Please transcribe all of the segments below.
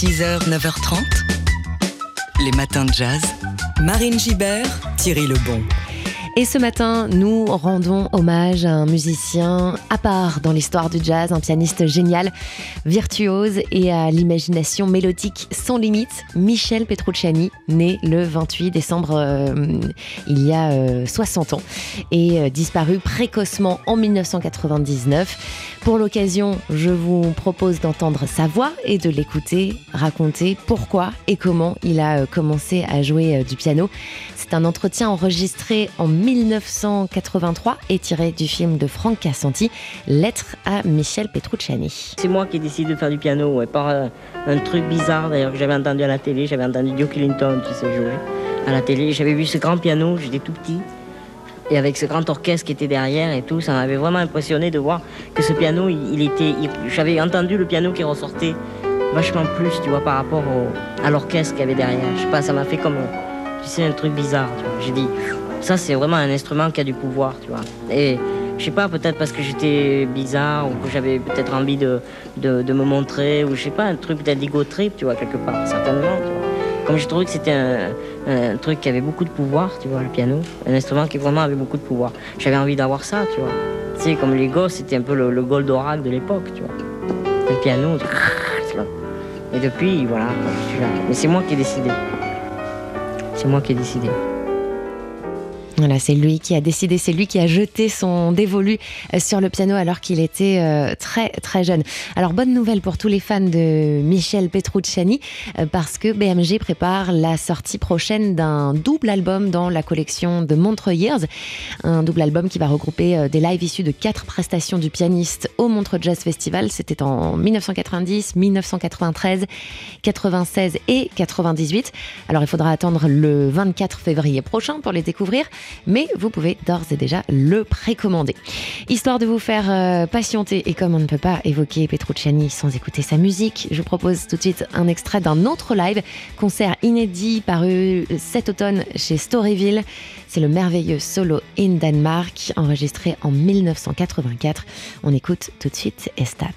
6h, 9h30, les matins de jazz. Marine Gibert, Thierry Lebon. Et ce matin, nous rendons hommage à un musicien à part dans l'histoire du jazz, un pianiste génial, virtuose et à l'imagination mélodique sans limite, Michel Petrucciani, né le 28 décembre euh, il y a 60 euh, ans et euh, disparu précocement en 1999. Pour l'occasion, je vous propose d'entendre sa voix et de l'écouter raconter pourquoi et comment il a commencé à jouer du piano. C'est un entretien enregistré en 1983 et tiré du film de Franck Cassanti, Lettre à Michel Petrucciani. C'est moi qui ai décidé de faire du piano, par euh, un truc bizarre d'ailleurs que j'avais entendu à la télé. J'avais entendu Duke Ellington qui se jouait à la télé. J'avais vu ce grand piano, j'étais tout petit. Et avec ce grand orchestre qui était derrière et tout, ça m'avait vraiment impressionné de voir que ce piano, il, était. J'avais entendu le piano qui ressortait vachement plus, tu vois, par rapport à l'orchestre qu'il y avait derrière. Je sais pas, ça m'a fait comme. Tu sais, un truc bizarre, J'ai dit, ça, c'est vraiment un instrument qui a du pouvoir, tu vois. Et je sais pas, peut-être parce que j'étais bizarre ou que j'avais peut-être envie de, de, me montrer ou je sais pas, un truc d'ego trip, tu vois, quelque part, certainement, tu vois. Comme j'ai trouvé que c'était un, truc qui avait beaucoup de pouvoir, tu vois, le piano, un instrument qui vraiment avait beaucoup de pouvoir. J'avais envie d'avoir ça, tu vois. Tu sais, comme les gosses, c'était un peu le, le Goldorak de l'époque, tu vois. Le piano, tu vois. Et depuis, voilà, je suis là. Mais c'est moi qui ai décidé. C'est moi qui ai décidé. Voilà, c'est lui qui a décidé, c'est lui qui a jeté son dévolu euh, sur le piano alors qu'il était euh, très très jeune. Alors bonne nouvelle pour tous les fans de Michel Petrucciani euh, parce que BMG prépare la sortie prochaine d'un double album dans la collection de Montreux Years, un double album qui va regrouper des lives issus de quatre prestations du pianiste au Montreux Jazz Festival. C'était en 1990, 1993, 96 et 98. Alors il faudra attendre le 24 février prochain pour les découvrir mais vous pouvez d'ores et déjà le précommander. Histoire de vous faire euh, patienter, et comme on ne peut pas évoquer Petrucciani sans écouter sa musique, je vous propose tout de suite un extrait d'un autre live, concert inédit paru cet automne chez Storyville. C'est le merveilleux solo in Denmark, enregistré en 1984. On écoute tout de suite Estat.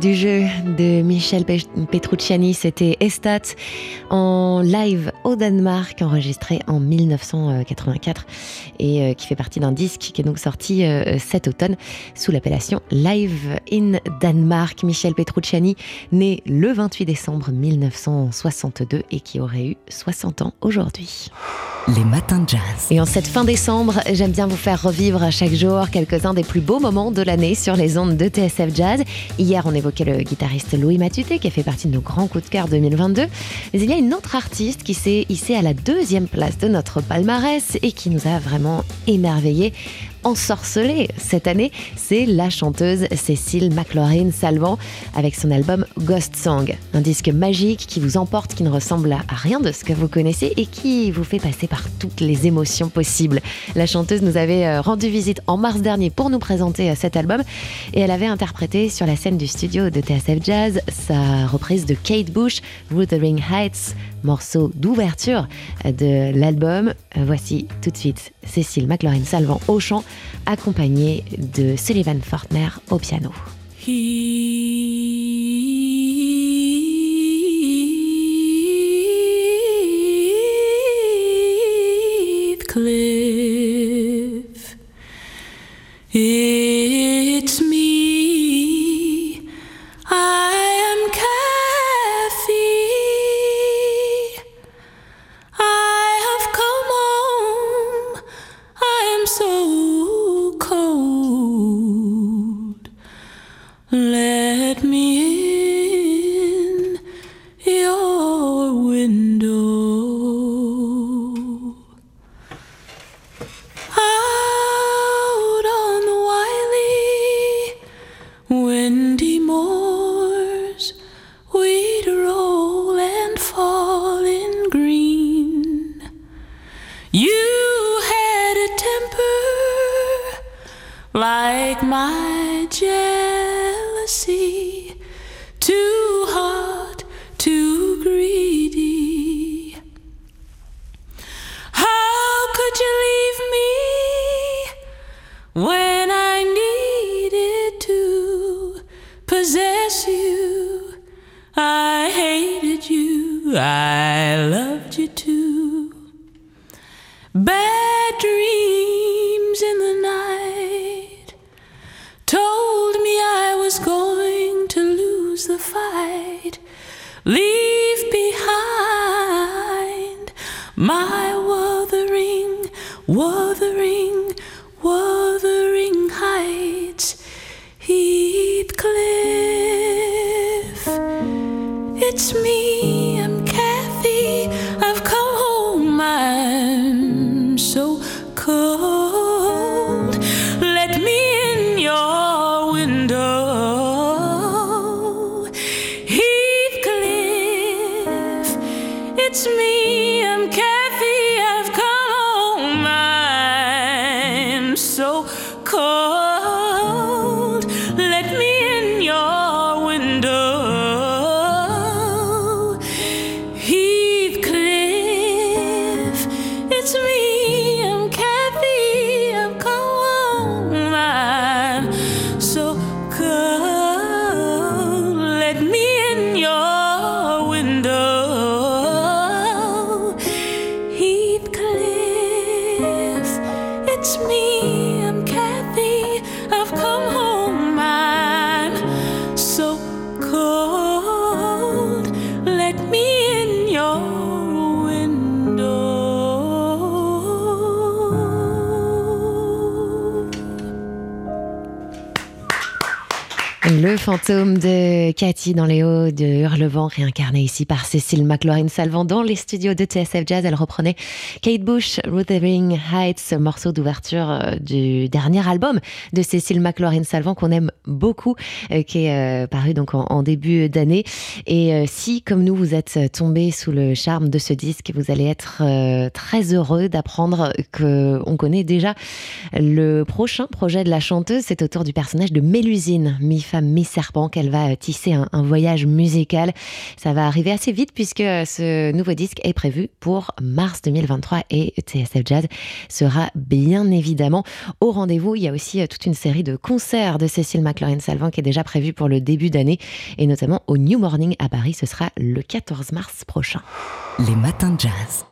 Du jeu de Michel Petrucciani, c'était Estat en live au Danemark, enregistré en 1984 et euh, qui fait partie d'un disque qui est donc sorti euh, cet automne sous l'appellation Live in Denmark. Michel Petrucciani, né le 28 décembre 1962 et qui aurait eu 60 ans aujourd'hui. Les matins de jazz. Et en cette fin décembre, j'aime bien vous faire revivre chaque jour quelques-uns des plus beaux moments de l'année sur les ondes de TSF Jazz. Hier, on évoquait le guitariste Louis Matuté qui a fait partie de nos grands coups de cœur 2022. Mais il y a une autre artiste qui s'est hissée à la deuxième place de notre palmarès et qui nous a vraiment émerveillés ensorcelée cette année, c'est la chanteuse Cécile McLaurin Salvant avec son album Ghost Song, un disque magique qui vous emporte, qui ne ressemble à rien de ce que vous connaissez et qui vous fait passer par toutes les émotions possibles. La chanteuse nous avait euh, rendu visite en mars dernier pour nous présenter euh, cet album et elle avait interprété sur la scène du studio de TSF Jazz sa reprise de Kate Bush, Wuthering Heights, morceau d'ouverture euh, de l'album. Voici tout de suite Cécile McLaurin Salvant au chant accompagné de Sullivan Fortner au piano. Let me in your window. Out on the wily, windy moors, we'd roll and fall in green. You had a temper like my jet too hot, too greedy. How could you leave me when I needed to possess you? I hated you, I loved you too. Bad It's me, I'm Kathy. I've come home, I'm so cold. Let me in your window. Heathcliff, it's me, I'm Kathy. I've come home, I'm so cold. Fantôme de Cathy dans les hauts de Hurlevent, réincarné ici par Cécile McLaurin Salvant dans les studios de TSF Jazz. Elle reprenait Kate Bush, Wuthering Heights, morceau d'ouverture euh, du dernier album de Cécile McLaurin Salvant qu'on aime beaucoup, euh, qui est euh, paru donc en, début d'année. Et si, comme nous, vous êtes tombé sous le charme de ce disque, vous allez être très heureux d'apprendre que on connaît déjà le prochain projet de la chanteuse. C'est autour du personnage de Mélusine, mi-femme, mi Serpent qu'elle va tisser un, voyage musical. Ça va arriver assez vite puisque ce nouveau disque est prévu pour mars 2023 et TSF Jazz sera bien évidemment au rendez-vous. Il y a aussi toute une série de concerts de Cécile McLaurin-Salvant qui est déjà prévue pour le début d'année et notamment au New Morning à Paris. Ce sera le 14 mars prochain. Les matins de jazz.